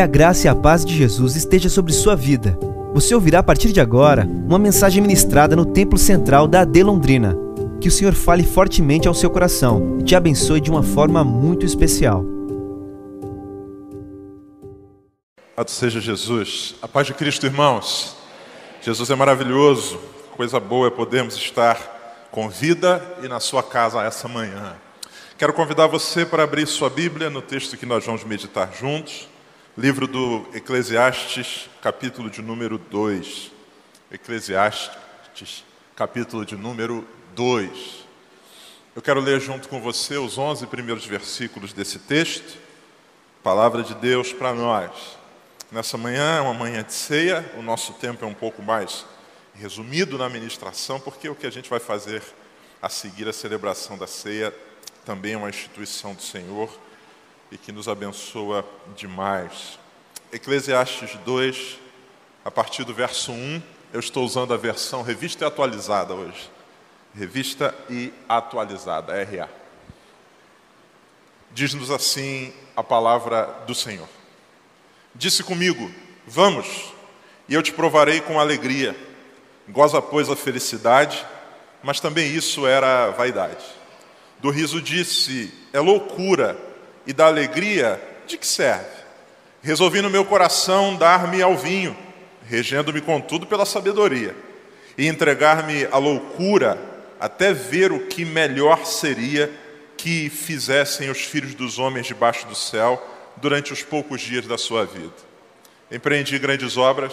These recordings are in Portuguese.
Que a graça e a paz de Jesus esteja sobre sua vida. Você ouvirá a partir de agora uma mensagem ministrada no Templo Central da AD Londrina. Que o Senhor fale fortemente ao seu coração e te abençoe de uma forma muito especial. Seja Jesus. A paz de Cristo, irmãos. Jesus é maravilhoso. Coisa boa é podermos estar com vida e na sua casa essa manhã. Quero convidar você para abrir sua Bíblia no texto que nós vamos meditar juntos. Livro do Eclesiastes, capítulo de número 2. Eclesiastes, capítulo de número 2. Eu quero ler junto com você os 11 primeiros versículos desse texto. Palavra de Deus para nós. Nessa manhã é uma manhã de ceia, o nosso tempo é um pouco mais resumido na ministração, porque o que a gente vai fazer a seguir a celebração da ceia também é uma instituição do Senhor e que nos abençoa demais. Eclesiastes 2, a partir do verso 1, eu estou usando a versão revista e atualizada hoje. Revista e atualizada, RA. Diz-nos assim a palavra do Senhor. Disse comigo: Vamos, e eu te provarei com alegria. Goza, pois, a felicidade, mas também isso era vaidade. Do riso disse: É loucura e da alegria, de que serve? Resolvi no meu coração dar-me ao vinho, regendo-me contudo pela sabedoria, e entregar-me à loucura, até ver o que melhor seria que fizessem os filhos dos homens debaixo do céu durante os poucos dias da sua vida. Empreendi grandes obras,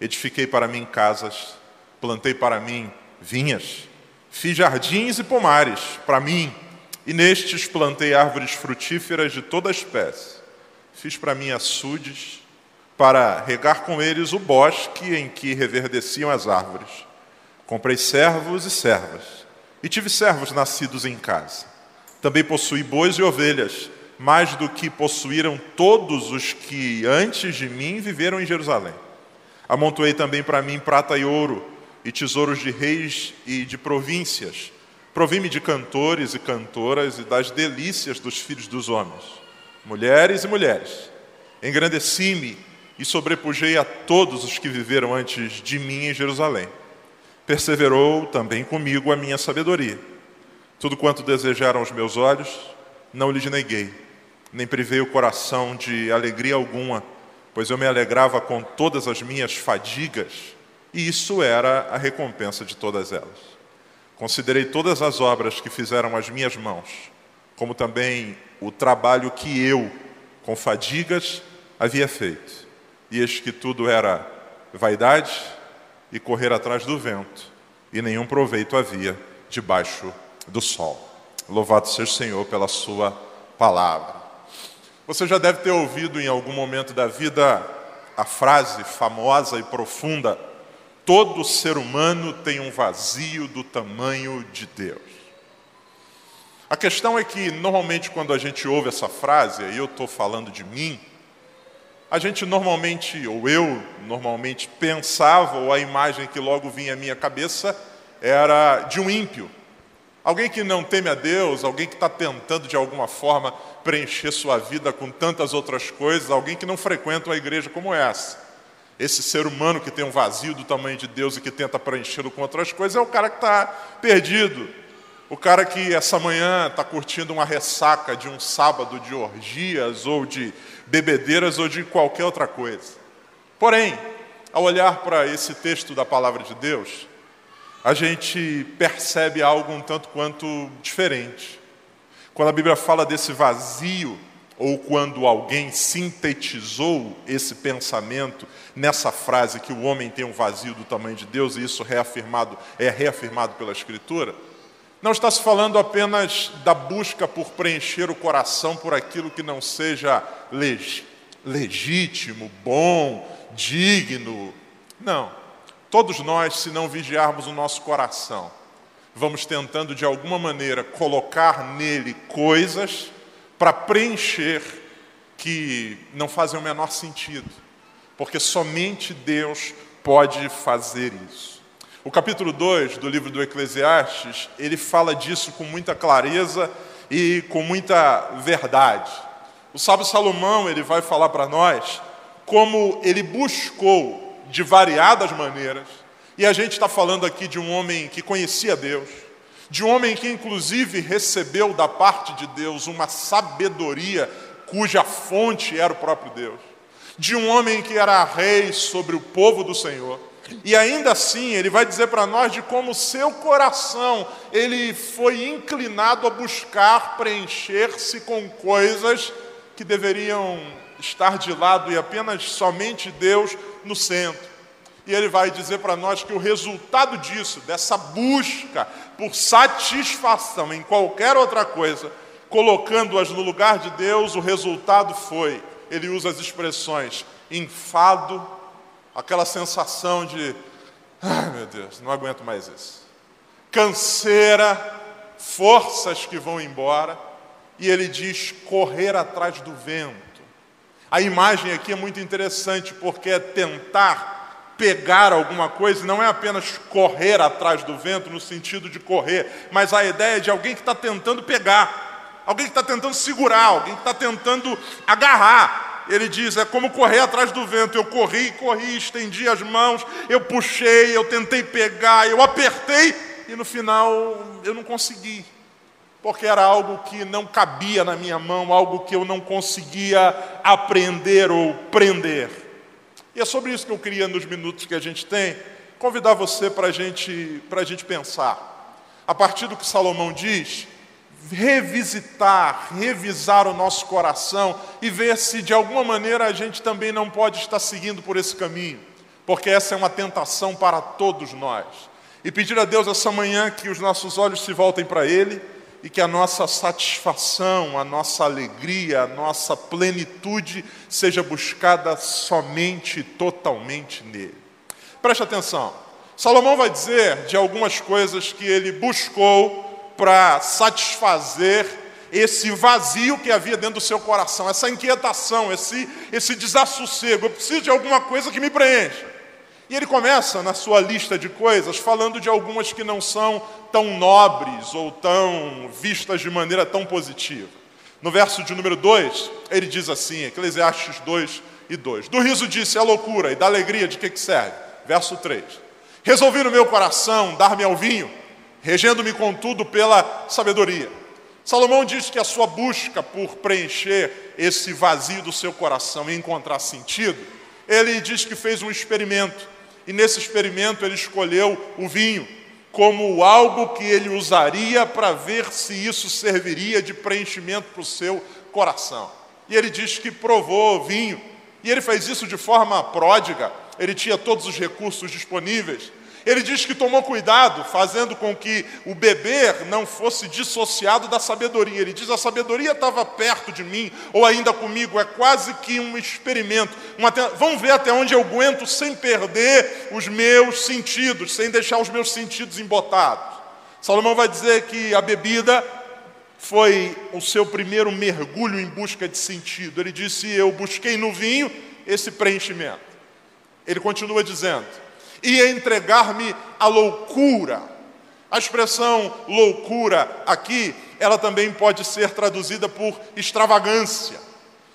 edifiquei para mim casas, plantei para mim vinhas, fiz jardins e pomares para mim e nestes plantei árvores frutíferas de toda espécie. Fiz para mim açudes, para regar com eles o bosque em que reverdeciam as árvores. Comprei servos e servas, e tive servos nascidos em casa. Também possuí bois e ovelhas, mais do que possuíram todos os que antes de mim viveram em Jerusalém. Amontoei também para mim prata e ouro, e tesouros de reis e de províncias Provi-me de cantores e cantoras e das delícias dos filhos dos homens, mulheres e mulheres. Engrandeci-me e sobrepujei a todos os que viveram antes de mim em Jerusalém. Perseverou também comigo a minha sabedoria. Tudo quanto desejaram os meus olhos, não lhes neguei, nem privei o coração de alegria alguma, pois eu me alegrava com todas as minhas fadigas, e isso era a recompensa de todas elas. Considerei todas as obras que fizeram as minhas mãos, como também o trabalho que eu, com fadigas, havia feito. E eis que tudo era vaidade e correr atrás do vento, e nenhum proveito havia debaixo do sol. Louvado seja o Senhor pela Sua palavra. Você já deve ter ouvido em algum momento da vida a frase famosa e profunda Todo ser humano tem um vazio do tamanho de Deus. A questão é que, normalmente, quando a gente ouve essa frase, e eu estou falando de mim, a gente normalmente, ou eu normalmente, pensava, ou a imagem que logo vinha à minha cabeça era de um ímpio. Alguém que não teme a Deus, alguém que está tentando de alguma forma preencher sua vida com tantas outras coisas, alguém que não frequenta uma igreja como essa. Esse ser humano que tem um vazio do tamanho de Deus e que tenta preenchê-lo com outras coisas é o cara que está perdido. O cara que essa manhã está curtindo uma ressaca de um sábado de orgias ou de bebedeiras ou de qualquer outra coisa. Porém, ao olhar para esse texto da palavra de Deus, a gente percebe algo um tanto quanto diferente. Quando a Bíblia fala desse vazio ou quando alguém sintetizou esse pensamento nessa frase que o homem tem um vazio do tamanho de Deus e isso reafirmado é reafirmado pela escritura, não está se falando apenas da busca por preencher o coração por aquilo que não seja leg legítimo, bom, digno. Não. Todos nós, se não vigiarmos o nosso coração, vamos tentando de alguma maneira colocar nele coisas para preencher que não fazem o menor sentido, porque somente Deus pode fazer isso. O capítulo 2 do livro do Eclesiastes, ele fala disso com muita clareza e com muita verdade. O sábio Salomão, ele vai falar para nós como ele buscou de variadas maneiras, e a gente está falando aqui de um homem que conhecia Deus, de um homem que inclusive recebeu da parte de Deus uma sabedoria cuja fonte era o próprio Deus, de um homem que era rei sobre o povo do Senhor. E ainda assim, ele vai dizer para nós de como seu coração ele foi inclinado a buscar preencher-se com coisas que deveriam estar de lado e apenas somente Deus no centro. E ele vai dizer para nós que o resultado disso, dessa busca por satisfação em qualquer outra coisa, colocando-as no lugar de Deus, o resultado foi, ele usa as expressões enfado, aquela sensação de, ai meu Deus, não aguento mais isso. Canseira, forças que vão embora, e ele diz correr atrás do vento. A imagem aqui é muito interessante porque é tentar pegar alguma coisa, não é apenas correr atrás do vento no sentido de correr, mas a ideia de alguém que está tentando pegar, alguém que está tentando segurar, alguém que está tentando agarrar. Ele diz: é como correr atrás do vento. Eu corri, corri, estendi as mãos, eu puxei, eu tentei pegar, eu apertei e no final eu não consegui porque era algo que não cabia na minha mão, algo que eu não conseguia aprender ou prender. E é sobre isso que eu queria, nos minutos que a gente tem, convidar você para a gente, a gente pensar. A partir do que Salomão diz, revisitar, revisar o nosso coração e ver se de alguma maneira a gente também não pode estar seguindo por esse caminho, porque essa é uma tentação para todos nós. E pedir a Deus essa manhã que os nossos olhos se voltem para Ele e que a nossa satisfação, a nossa alegria, a nossa plenitude seja buscada somente e totalmente nele. Preste atenção. Salomão vai dizer de algumas coisas que ele buscou para satisfazer esse vazio que havia dentro do seu coração, essa inquietação, esse, esse desassossego. Eu preciso de alguma coisa que me preencha. E ele começa na sua lista de coisas falando de algumas que não são tão nobres ou tão vistas de maneira tão positiva. No verso de número 2, ele diz assim, Eclesiastes 2 e 2: Do riso disse a loucura, e da alegria de que, que serve? Verso 3: Resolvi no meu coração dar-me ao vinho, regendo-me contudo pela sabedoria. Salomão diz que a sua busca por preencher esse vazio do seu coração e encontrar sentido, ele diz que fez um experimento e nesse experimento ele escolheu o vinho como algo que ele usaria para ver se isso serviria de preenchimento para o seu coração. E ele diz que provou vinho, e ele fez isso de forma pródiga, ele tinha todos os recursos disponíveis, ele diz que tomou cuidado, fazendo com que o beber não fosse dissociado da sabedoria. Ele diz: a sabedoria estava perto de mim, ou ainda comigo, é quase que um experimento. Uma, vamos ver até onde eu aguento sem perder os meus sentidos, sem deixar os meus sentidos embotados. Salomão vai dizer que a bebida foi o seu primeiro mergulho em busca de sentido. Ele disse: Eu busquei no vinho esse preenchimento. Ele continua dizendo: e entregar-me à loucura. A expressão loucura aqui, ela também pode ser traduzida por extravagância.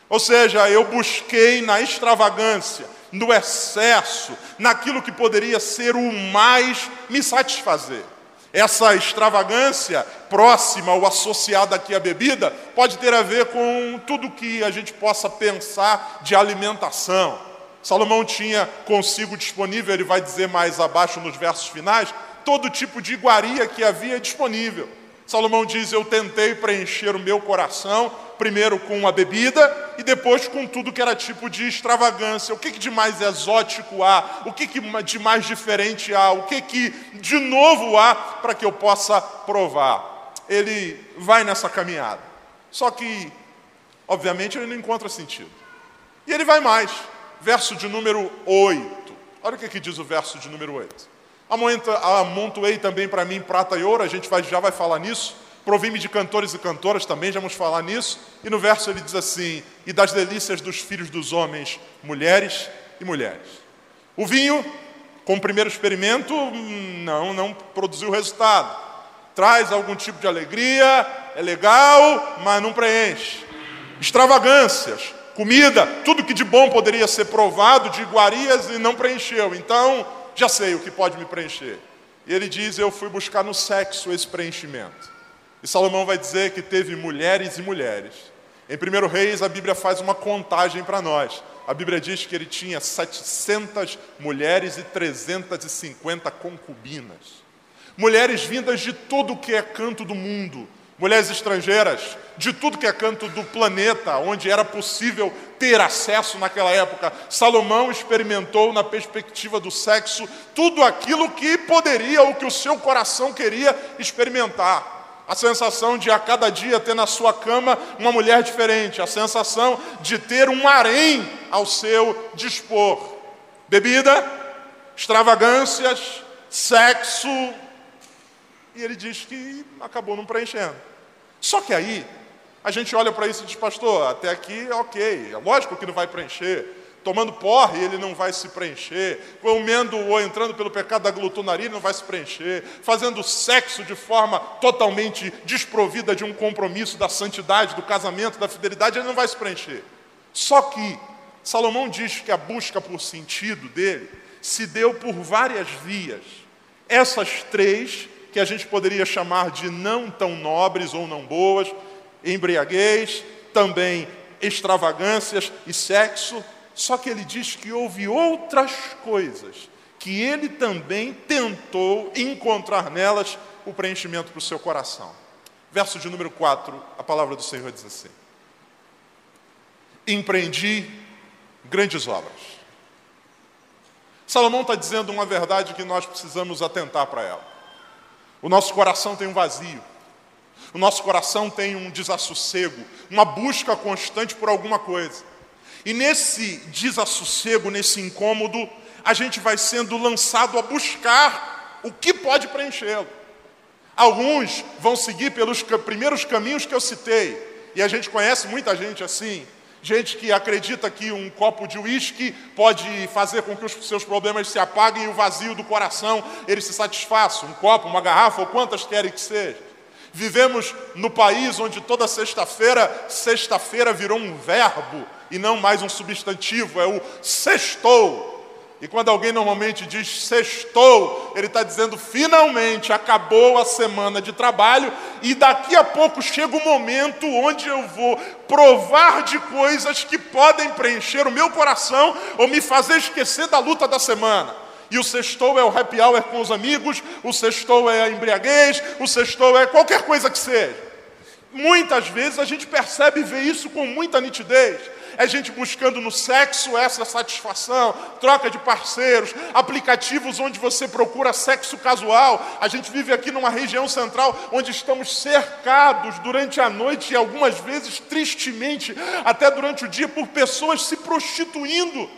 Ou seja, eu busquei na extravagância, no excesso, naquilo que poderia ser o mais me satisfazer. Essa extravagância próxima ou associada aqui à bebida pode ter a ver com tudo que a gente possa pensar de alimentação Salomão tinha consigo disponível, ele vai dizer mais abaixo nos versos finais, todo tipo de iguaria que havia disponível. Salomão diz: Eu tentei preencher o meu coração, primeiro com a bebida e depois com tudo que era tipo de extravagância. O que, que de mais exótico há? O que, que de mais diferente há? O que, que de novo há para que eu possa provar? Ele vai nessa caminhada. Só que, obviamente, ele não encontra sentido. E ele vai mais verso de número 8. Olha o que, que diz o verso de número 8. Amontoei também para mim prata e ouro, a gente vai, já vai falar nisso. Provi-me de cantores e cantoras, também já vamos falar nisso. E no verso ele diz assim: E das delícias dos filhos dos homens, mulheres e mulheres. O vinho, com o primeiro experimento, não, não produziu resultado. Traz algum tipo de alegria, é legal, mas não preenche. extravagâncias, comida, tudo que de bom poderia ser provado, de iguarias e não preencheu. Então, já sei o que pode me preencher. E ele diz: Eu fui buscar no sexo esse preenchimento. E Salomão vai dizer que teve mulheres e mulheres. Em 1 Reis, a Bíblia faz uma contagem para nós. A Bíblia diz que ele tinha 700 mulheres e 350 concubinas. Mulheres vindas de todo o que é canto do mundo, mulheres estrangeiras, de tudo que é canto do planeta, onde era possível ter acesso naquela época. Salomão experimentou, na perspectiva do sexo, tudo aquilo que poderia ou que o seu coração queria experimentar. A sensação de a cada dia ter na sua cama uma mulher diferente, a sensação de ter um harém ao seu dispor. Bebida, extravagâncias, sexo. E ele diz que acabou não preenchendo. Só que aí, a gente olha para isso e diz, pastor, até aqui ok, é lógico que não vai preencher. Tomando porre, ele não vai se preencher. Comendo ou entrando pelo pecado da glutonaria, ele não vai se preencher. Fazendo sexo de forma totalmente desprovida de um compromisso da santidade, do casamento, da fidelidade, ele não vai se preencher. Só que Salomão diz que a busca por sentido dele se deu por várias vias. Essas três, que a gente poderia chamar de não tão nobres ou não boas, embriaguez, também extravagâncias e sexo, só que ele diz que houve outras coisas que ele também tentou encontrar nelas o preenchimento para o seu coração. Verso de número 4, a palavra do Senhor diz assim: Empreendi grandes obras. Salomão está dizendo uma verdade que nós precisamos atentar para ela. O nosso coração tem um vazio. O nosso coração tem um desassossego, uma busca constante por alguma coisa. E nesse desassossego, nesse incômodo, a gente vai sendo lançado a buscar o que pode preenchê-lo. Alguns vão seguir pelos primeiros caminhos que eu citei, e a gente conhece muita gente assim. Gente que acredita que um copo de uísque pode fazer com que os seus problemas se apaguem e o vazio do coração ele se satisfaça. Um copo, uma garrafa ou quantas querem que seja. Vivemos no país onde toda sexta-feira, sexta-feira virou um verbo e não mais um substantivo, é o sextou. E quando alguém normalmente diz sextou, ele está dizendo finalmente acabou a semana de trabalho e daqui a pouco chega o momento onde eu vou provar de coisas que podem preencher o meu coração ou me fazer esquecer da luta da semana. E o sextou é o happy hour com os amigos, o sextou é a embriaguez, o sextou é qualquer coisa que seja. Muitas vezes a gente percebe e vê isso com muita nitidez. É gente buscando no sexo essa satisfação, troca de parceiros, aplicativos onde você procura sexo casual. A gente vive aqui numa região central onde estamos cercados durante a noite e algumas vezes, tristemente, até durante o dia, por pessoas se prostituindo.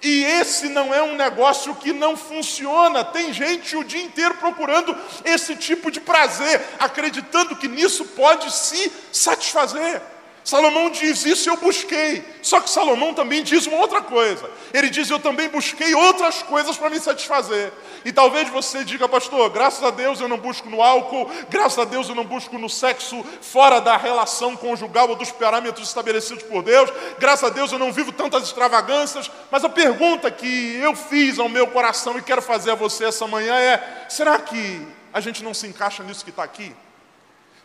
E esse não é um negócio que não funciona. Tem gente o dia inteiro procurando esse tipo de prazer, acreditando que nisso pode se satisfazer. Salomão diz isso eu busquei. Só que Salomão também diz uma outra coisa. Ele diz eu também busquei outras coisas para me satisfazer. E talvez você diga, pastor, graças a Deus eu não busco no álcool, graças a Deus eu não busco no sexo fora da relação conjugal ou dos parâmetros estabelecidos por Deus, graças a Deus eu não vivo tantas extravagâncias. Mas a pergunta que eu fiz ao meu coração e quero fazer a você essa manhã é: será que a gente não se encaixa nisso que está aqui?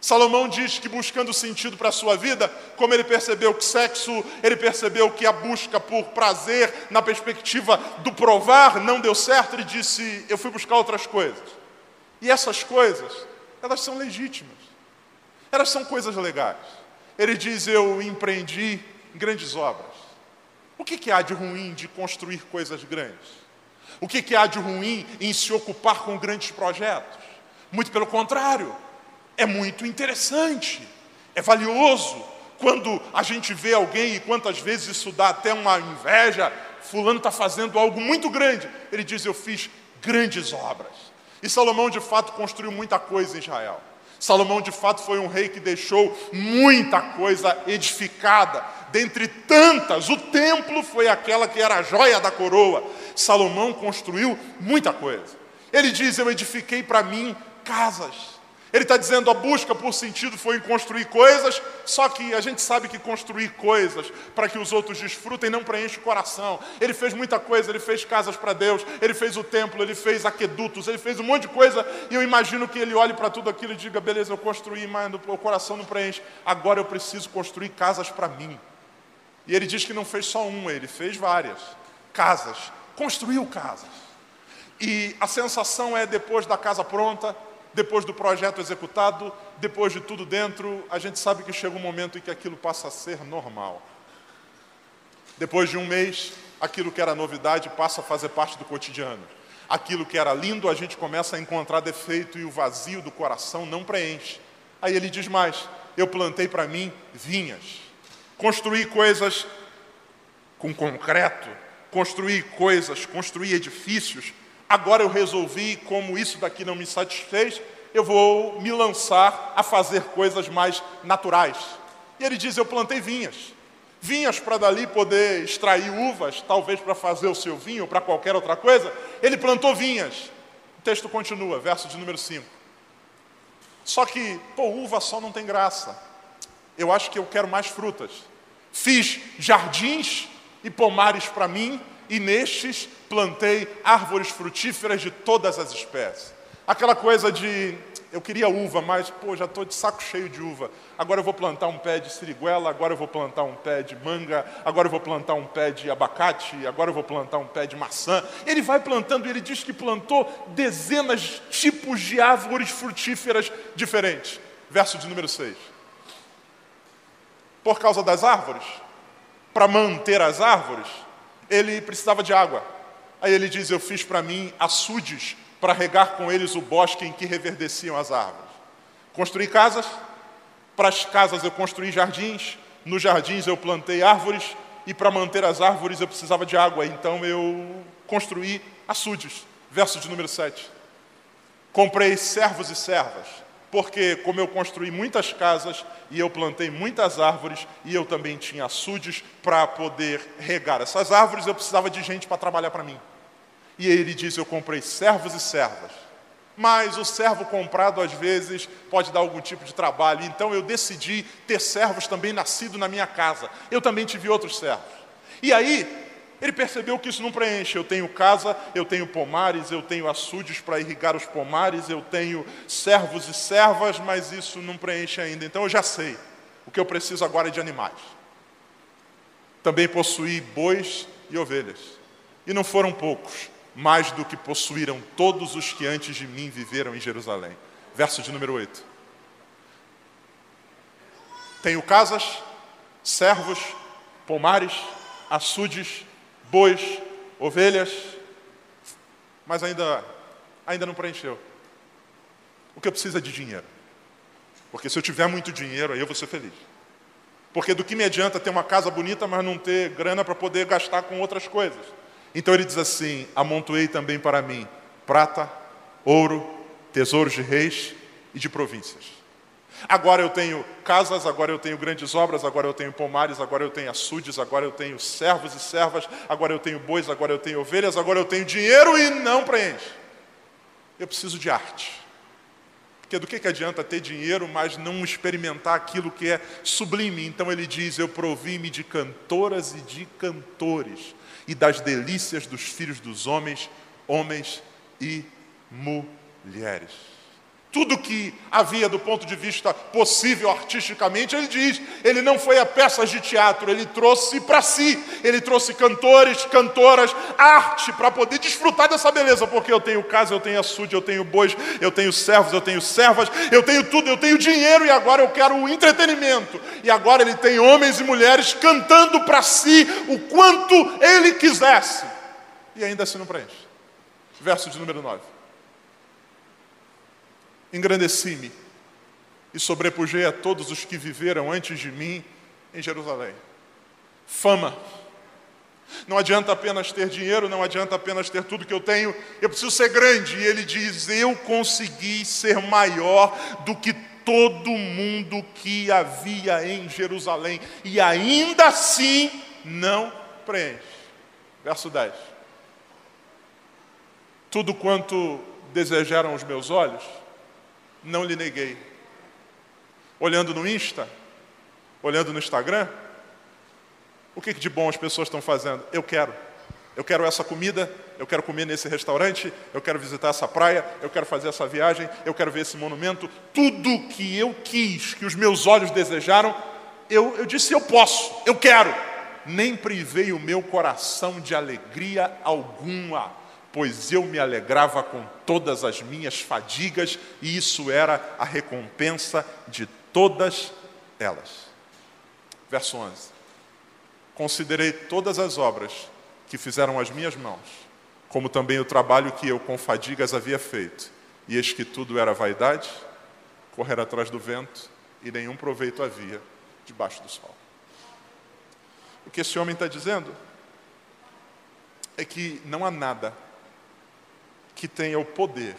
Salomão diz que buscando sentido para a sua vida, como ele percebeu que sexo, ele percebeu que a busca por prazer, na perspectiva do provar, não deu certo, ele disse: Eu fui buscar outras coisas. E essas coisas, elas são legítimas, elas são coisas legais. Ele diz: Eu empreendi grandes obras. O que, que há de ruim de construir coisas grandes? O que, que há de ruim em se ocupar com grandes projetos? Muito pelo contrário é muito interessante, é valioso. Quando a gente vê alguém, e quantas vezes isso dá até uma inveja, Fulano está fazendo algo muito grande. Ele diz: Eu fiz grandes obras. E Salomão de fato construiu muita coisa em Israel. Salomão de fato foi um rei que deixou muita coisa edificada. Dentre tantas, o templo foi aquela que era a joia da coroa. Salomão construiu muita coisa. Ele diz: Eu edifiquei para mim casas Ele está dizendo a busca por sentido foi em construir coisas, só que a gente sabe que construir coisas para que os outros desfrutem não preenche o coração. Ele fez muita coisa, ele fez casas para Deus, ele fez o templo, ele fez aquedutos, ele fez um monte de coisa, e eu imagino que ele olhe para tudo aquilo e diga: beleza, eu construí, mas o coração não preenche, agora eu preciso construir casas para mim. E ele diz que não fez só uma, ele fez várias casas, construiu casas. E a sensação é depois da casa pronta, depois do projeto executado, depois de tudo dentro, a gente sabe que chega um momento em que aquilo passa a ser normal. Depois de um mês, aquilo que era novidade passa a fazer parte do cotidiano. Aquilo que era lindo, a gente começa a encontrar defeito e o vazio do coração não preenche. Aí ele diz mais: Eu plantei para mim vinhas, construí coisas com concreto, construí coisas, construí edifícios Agora eu resolvi, como isso daqui não me satisfez, eu vou me lançar a fazer coisas mais naturais. E ele diz: Eu plantei vinhas. Vinhas para dali poder extrair uvas, talvez para fazer o seu vinho ou para qualquer outra coisa. Ele plantou vinhas. O texto continua, verso de número 5. Só que, pô, uva só não tem graça. Eu acho que eu quero mais frutas. Fiz jardins e pomares para mim, e nestes plantei árvores frutíferas de todas as espécies. Aquela coisa de eu queria uva, mas pô, já estou de saco cheio de uva. Agora eu vou plantar um pé de siriguela, agora eu vou plantar um pé de manga, agora eu vou plantar um pé de abacate, agora eu vou plantar um pé de maçã. Ele vai plantando, ele diz que plantou dezenas de tipos de árvores frutíferas diferentes. Verso de número 6. Por causa das árvores, para manter as árvores, ele precisava de água. Aí ele diz: Eu fiz para mim açudes para regar com eles o bosque em que reverdeciam as árvores. Construí casas, para as casas eu construí jardins, nos jardins eu plantei árvores, e para manter as árvores eu precisava de água, então eu construí açudes. Verso de número 7. Comprei servos e servas, porque como eu construí muitas casas e eu plantei muitas árvores e eu também tinha açudes para poder regar essas árvores, eu precisava de gente para trabalhar para mim. E ele diz: Eu comprei servos e servas. Mas o servo comprado às vezes pode dar algum tipo de trabalho. Então eu decidi ter servos também nascidos na minha casa. Eu também tive outros servos. E aí ele percebeu que isso não preenche. Eu tenho casa, eu tenho pomares, eu tenho açudes para irrigar os pomares, eu tenho servos e servas, mas isso não preenche ainda. Então eu já sei. O que eu preciso agora é de animais. Também possuí bois e ovelhas. E não foram poucos mais do que possuíram todos os que antes de mim viveram em Jerusalém. Verso de número 8. Tenho casas, servos, pomares, açudes, bois, ovelhas, mas ainda, ainda não preencheu. O que eu preciso é de dinheiro. Porque se eu tiver muito dinheiro, aí eu vou ser feliz. Porque do que me adianta ter uma casa bonita, mas não ter grana para poder gastar com outras coisas. Então ele diz assim: Amontoei também para mim prata, ouro, tesouros de reis e de províncias. Agora eu tenho casas, agora eu tenho grandes obras, agora eu tenho pomares, agora eu tenho açudes, agora eu tenho servos e servas, agora eu tenho bois, agora eu tenho ovelhas, agora eu tenho dinheiro e não preenche. Eu preciso de arte. Porque do que, que adianta ter dinheiro, mas não experimentar aquilo que é sublime? Então ele diz: Eu provi-me de cantoras e de cantores e das delícias dos filhos dos homens, homens e mulheres. Tudo que havia do ponto de vista possível artisticamente, ele diz, ele não foi a peças de teatro, ele trouxe para si, ele trouxe cantores, cantoras, arte para poder desfrutar dessa beleza, porque eu tenho casa, eu tenho açude, eu tenho bois, eu tenho servos, eu tenho servas, eu tenho tudo, eu tenho dinheiro e agora eu quero o entretenimento. E agora ele tem homens e mulheres cantando para si o quanto ele quisesse. E ainda assim não preenche. Verso de número 9 engrandeci-me e sobrepujei a todos os que viveram antes de mim em Jerusalém. Fama. Não adianta apenas ter dinheiro, não adianta apenas ter tudo que eu tenho, eu preciso ser grande. E ele diz: Eu consegui ser maior do que todo mundo que havia em Jerusalém, e ainda assim não preenche. Verso 10. Tudo quanto desejaram os meus olhos, não lhe neguei. Olhando no Insta, olhando no Instagram, o que de bom as pessoas estão fazendo? Eu quero. Eu quero essa comida, eu quero comer nesse restaurante, eu quero visitar essa praia, eu quero fazer essa viagem, eu quero ver esse monumento. Tudo que eu quis, que os meus olhos desejaram, eu, eu disse: eu posso, eu quero. Nem privei o meu coração de alegria alguma, pois eu me alegrava com todas as minhas fadigas, e isso era a recompensa de todas elas. Verso 11: Considerei todas as obras que fizeram as minhas mãos, como também o trabalho que eu com fadigas havia feito, e eis que tudo era vaidade, correr atrás do vento, e nenhum proveito havia debaixo do sol. O que esse homem está dizendo é que não há nada que tenha o poder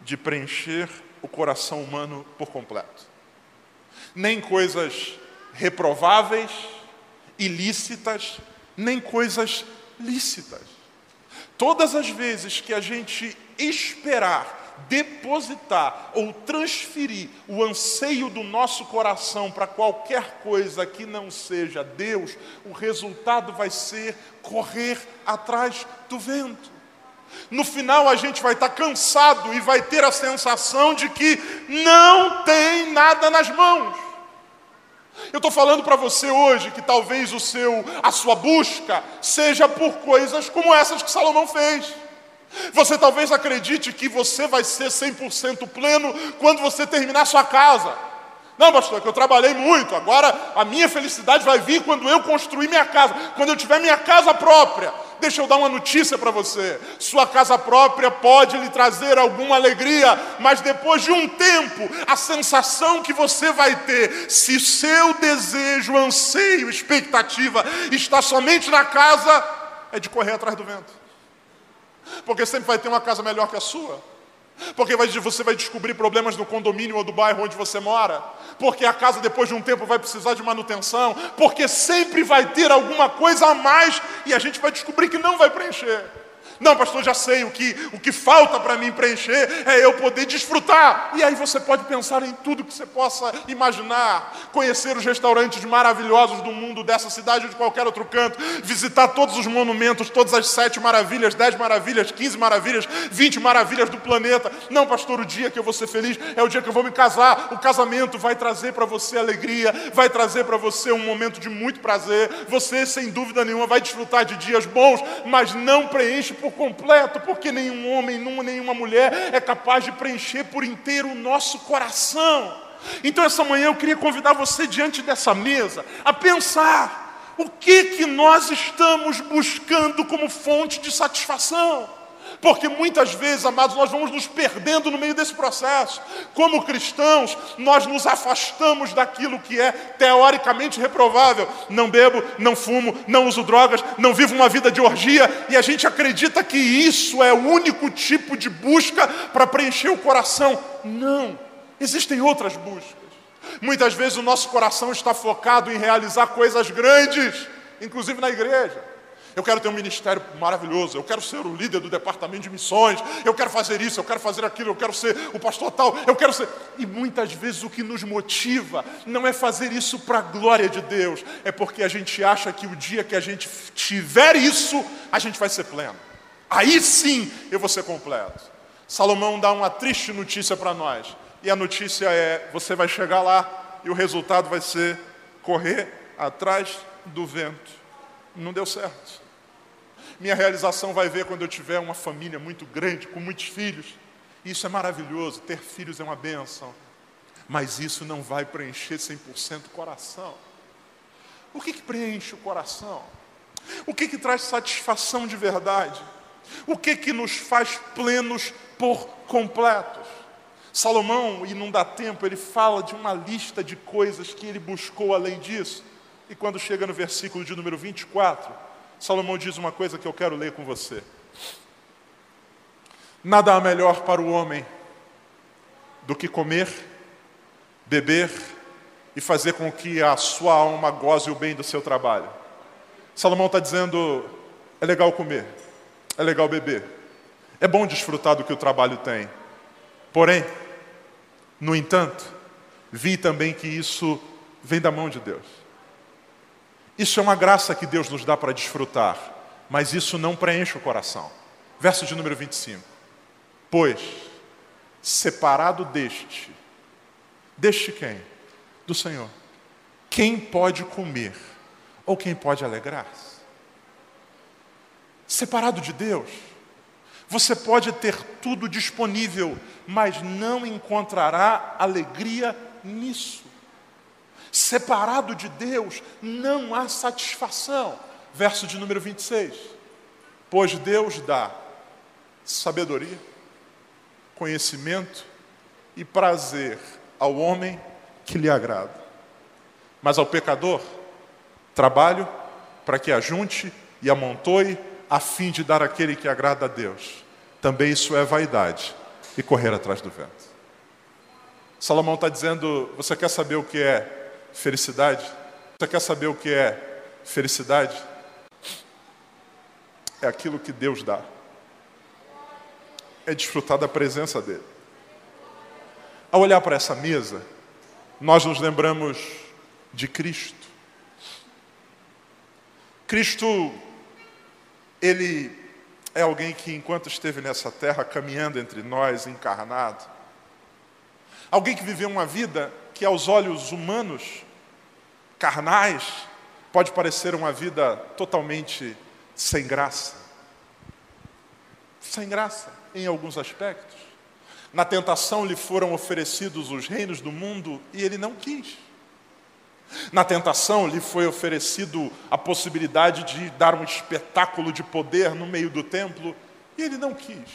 de preencher o coração humano por completo. Nem coisas reprováveis, ilícitas, nem coisas lícitas. Todas as vezes que a gente esperar depositar ou transferir o anseio do nosso coração para qualquer coisa que não seja Deus, o resultado vai ser correr atrás do vento. No final a gente vai estar cansado e vai ter a sensação de que não tem nada nas mãos. Eu estou falando para você hoje que talvez o seu, a sua busca seja por coisas como essas que Salomão fez. Você talvez acredite que você vai ser 100% pleno quando você terminar sua casa. Não, pastor, é que eu trabalhei muito, agora a minha felicidade vai vir quando eu construir minha casa, quando eu tiver minha casa própria. Deixa eu dar uma notícia para você. Sua casa própria pode lhe trazer alguma alegria, mas depois de um tempo, a sensação que você vai ter, se seu desejo, anseio, expectativa está somente na casa, é de correr atrás do vento. Porque sempre vai ter uma casa melhor que a sua. Porque você vai descobrir problemas no condomínio ou do bairro onde você mora. Porque a casa, depois de um tempo, vai precisar de manutenção. Porque sempre vai ter alguma coisa a mais e a gente vai descobrir que não vai preencher. Não, pastor, já sei o que, o que falta para mim preencher é eu poder desfrutar. E aí você pode pensar em tudo que você possa imaginar, conhecer os restaurantes maravilhosos do mundo dessa cidade ou de qualquer outro canto, visitar todos os monumentos, todas as sete maravilhas, dez maravilhas, quinze maravilhas, vinte maravilhas do planeta. Não, pastor, o dia que eu vou ser feliz é o dia que eu vou me casar. O casamento vai trazer para você alegria, vai trazer para você um momento de muito prazer. Você, sem dúvida nenhuma, vai desfrutar de dias bons, mas não preenche por completo, porque nenhum homem, nenhuma mulher é capaz de preencher por inteiro o nosso coração. Então, essa manhã eu queria convidar você diante dessa mesa a pensar o que que nós estamos buscando como fonte de satisfação. Porque muitas vezes, amados, nós vamos nos perdendo no meio desse processo. Como cristãos, nós nos afastamos daquilo que é teoricamente reprovável. Não bebo, não fumo, não uso drogas, não vivo uma vida de orgia, e a gente acredita que isso é o único tipo de busca para preencher o coração. Não, existem outras buscas. Muitas vezes o nosso coração está focado em realizar coisas grandes, inclusive na igreja. Eu quero ter um ministério maravilhoso. Eu quero ser o líder do departamento de missões. Eu quero fazer isso, eu quero fazer aquilo, eu quero ser o pastor tal. Eu quero ser. E muitas vezes o que nos motiva não é fazer isso para a glória de Deus, é porque a gente acha que o dia que a gente tiver isso, a gente vai ser pleno. Aí sim eu vou ser completo. Salomão dá uma triste notícia para nós. E a notícia é: você vai chegar lá e o resultado vai ser correr atrás do vento. Não deu certo. Minha realização vai ver quando eu tiver uma família muito grande, com muitos filhos. Isso é maravilhoso, ter filhos é uma benção. Mas isso não vai preencher 100% o coração. O que, que preenche o coração? O que, que traz satisfação de verdade? O que, que nos faz plenos por completos? Salomão, e não dá tempo, ele fala de uma lista de coisas que ele buscou além disso. E quando chega no versículo de número 24, Salomão diz uma coisa que eu quero ler com você. Nada há melhor para o homem do que comer, beber e fazer com que a sua alma goze o bem do seu trabalho. Salomão está dizendo: é legal comer, é legal beber, é bom desfrutar do que o trabalho tem. Porém, No entanto, vi também que isso vem da mão de Deus. Isso é uma graça que Deus nos dá para desfrutar, mas isso não preenche o coração. Verso de número 25. Pois, separado deste, deste quem? Do Senhor. Quem pode comer ou quem pode alegrar-se? Separado de Deus, você pode ter tudo disponível, mas não encontrará alegria nisso. Separado de Deus, não há satisfação. Verso de número 26. Pois Deus dá sabedoria, conhecimento e prazer ao homem que lhe agrada. Mas ao pecador, trabalho para que ajunte e amontoe a fim de dar aquele que agrada a Deus. Também isso é vaidade e correr atrás do vento. Salomão está dizendo: você quer saber o que é felicidade? Você quer saber o que é felicidade? É aquilo que Deus dá. É desfrutar da presença dEle. Ao olhar para essa mesa, nós nos lembramos de Cristo. Cristo ele é alguém que, enquanto esteve nessa terra, caminhando entre nós, encarnado, alguém que viveu uma vida que, aos olhos humanos, carnais, pode parecer uma vida totalmente sem graça. Sem graça, em alguns aspectos. Na tentação lhe foram oferecidos os reinos do mundo e ele não quis. Na tentação lhe foi oferecido a possibilidade de dar um espetáculo de poder no meio do templo e ele não quis.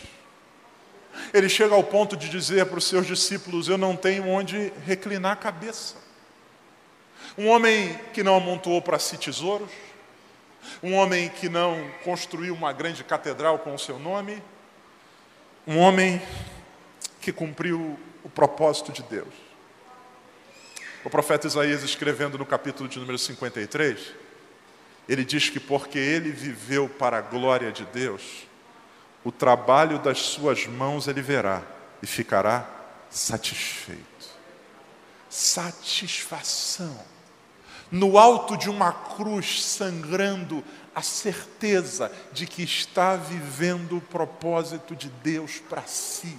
Ele chega ao ponto de dizer para os seus discípulos: Eu não tenho onde reclinar a cabeça. Um homem que não amontoou para si tesouros, um homem que não construiu uma grande catedral com o seu nome, um homem que cumpriu o propósito de Deus. O profeta Isaías, escrevendo no capítulo de número 53, ele diz que porque ele viveu para a glória de Deus, o trabalho das suas mãos ele verá e ficará satisfeito. Satisfação. No alto de uma cruz sangrando, a certeza de que está vivendo o propósito de Deus para si.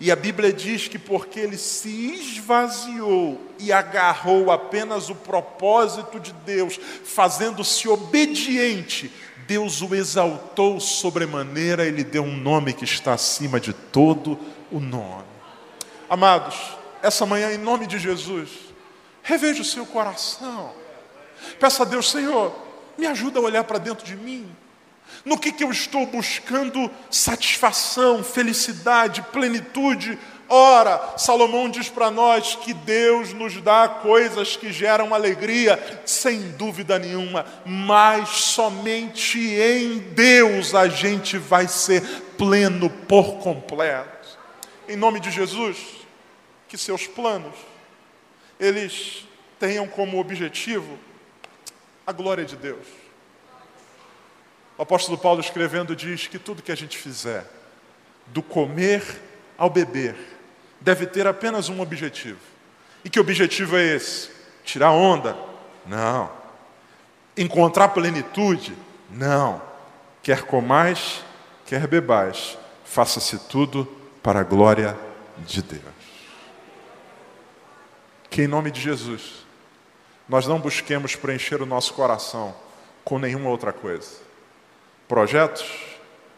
E a Bíblia diz que porque ele se esvaziou e agarrou apenas o propósito de Deus, fazendo-se obediente, Deus o exaltou sobremaneira, ele deu um nome que está acima de todo o nome. Amados, essa manhã, em nome de Jesus, reveja o seu coração. Peça a Deus, Senhor, me ajuda a olhar para dentro de mim. No que, que eu estou buscando satisfação, felicidade, plenitude? Ora, Salomão diz para nós que Deus nos dá coisas que geram alegria, sem dúvida nenhuma, mas somente em Deus a gente vai ser pleno por completo. Em nome de Jesus, que seus planos eles tenham como objetivo a glória de Deus. O apóstolo Paulo escrevendo diz que tudo que a gente fizer, do comer ao beber, deve ter apenas um objetivo. E que objetivo é esse? Tirar onda? Não. Encontrar plenitude? Não. Quer comais, quer bebais, faça-se tudo para a glória de Deus. Que em nome de Jesus, nós não busquemos preencher o nosso coração com nenhuma outra coisa Projetos,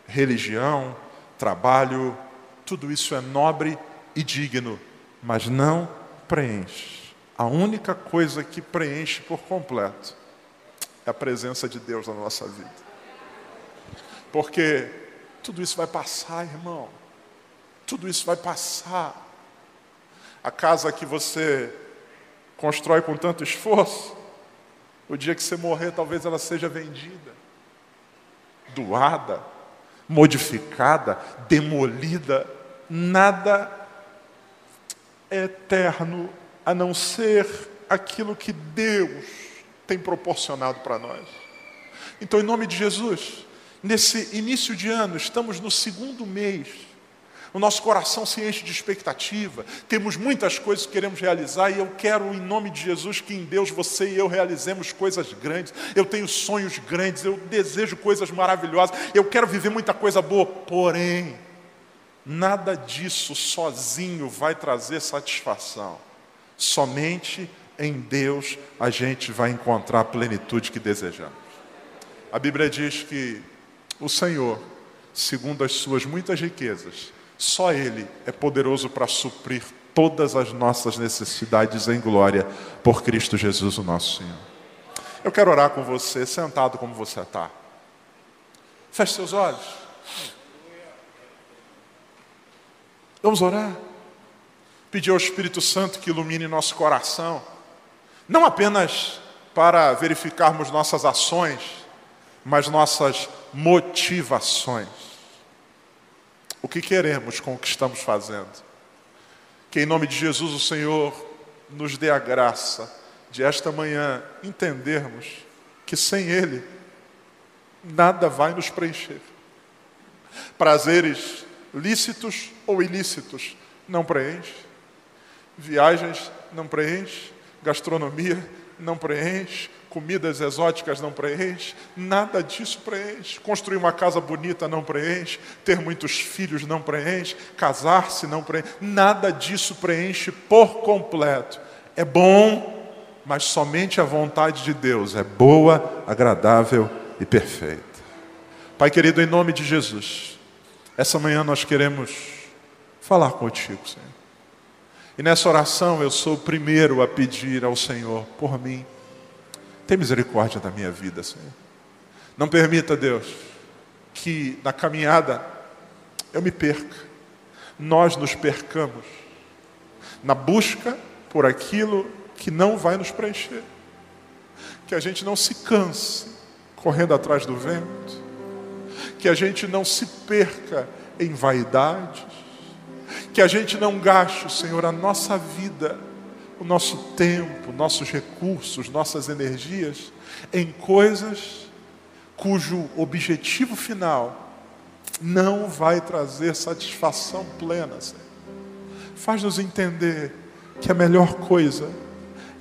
religião, trabalho, tudo isso é nobre e digno, mas não preenche. A única coisa que preenche por completo é a presença de Deus na nossa vida. Porque tudo isso vai passar, irmão. Tudo isso vai passar. A casa que você constrói com tanto esforço, o dia que você morrer, talvez ela seja vendida doada, modificada, demolida, nada é eterno a não ser aquilo que Deus tem proporcionado para nós. Então, em nome de Jesus, nesse início de ano, estamos no segundo mês O nosso coração se enche de expectativa. Temos muitas coisas que queremos realizar e eu quero, em nome de Jesus, que em Deus você e eu realizemos coisas grandes. Eu tenho sonhos grandes, eu desejo coisas maravilhosas, eu quero viver muita coisa boa. Porém, nada disso sozinho vai trazer satisfação. Somente em Deus a gente vai encontrar a plenitude que desejamos. A Bíblia diz que o Senhor, segundo as suas muitas riquezas, só Ele é poderoso para suprir todas as nossas necessidades em glória por Cristo Jesus, o nosso Senhor. Eu quero orar com você, sentado como você está. Feche seus olhos. Vamos orar. Pedir ao Espírito Santo que ilumine nosso coração, não apenas para verificarmos nossas ações, mas nossas motivações o que queremos com o que estamos fazendo. Que em nome de Jesus o Senhor nos dê a graça de esta manhã entendermos que sem Ele nada vai nos preencher. Prazeres lícitos ou ilícitos não preenche, viagens não preenche, gastronomia não preenche, comidas exóticas não preenche, nada disso preenche. Construir uma casa bonita não preenche, ter muitos filhos não preenche, casar-se não preenche, nada disso preenche por completo. É bom, mas somente a vontade de Deus é boa, agradável e perfeita. Pai querido, em nome de Jesus, essa manhã nós queremos falar contigo, Senhor. E nessa oração eu sou o primeiro a pedir ao Senhor por mim tem misericórdia da minha vida, Senhor. Não permita, Deus, que na caminhada eu me perca. Nós nos percamos na busca por aquilo que não vai nos preencher. Que a gente não se canse correndo atrás do vento. Que a gente não se perca em vaidades. Que a gente não gaste, Senhor, a nossa vida o nosso tempo, nossos recursos, nossas energias em coisas cujo objetivo final não vai trazer satisfação plena. Faz-nos entender que a melhor coisa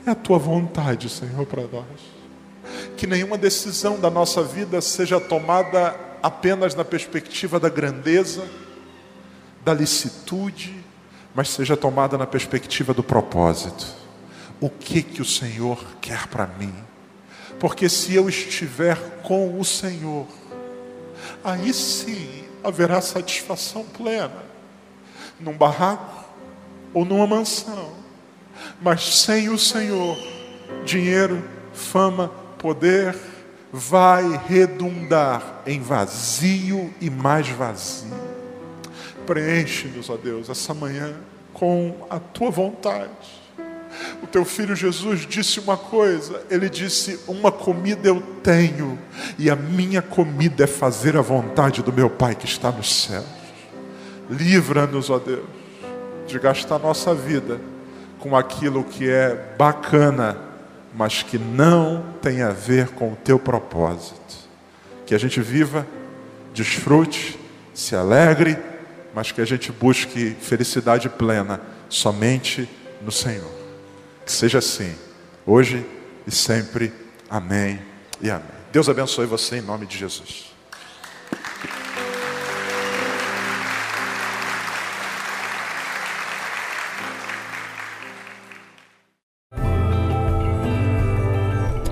é a tua vontade, Senhor, para nós. Que nenhuma decisão da nossa vida seja tomada apenas na perspectiva da grandeza, da licitude, mas seja tomada na perspectiva do propósito. O que que o Senhor quer para mim? Porque se eu estiver com o Senhor, aí sim haverá satisfação plena, num barraco ou numa mansão. Mas sem o Senhor, dinheiro, fama, poder, vai redundar em vazio e mais vazio. Preenche-nos, ó Deus, essa manhã com a tua vontade. O teu filho Jesus disse uma coisa, ele disse: Uma comida eu tenho, e a minha comida é fazer a vontade do meu Pai que está nos céus. Livra-nos, ó Deus, de gastar nossa vida com aquilo que é bacana, mas que não tem a ver com o teu propósito. Que a gente viva, desfrute, se alegre mas que a gente busque felicidade plena somente no Senhor. Que seja assim, hoje e sempre. Amém e amém. Deus abençoe você em nome de Jesus.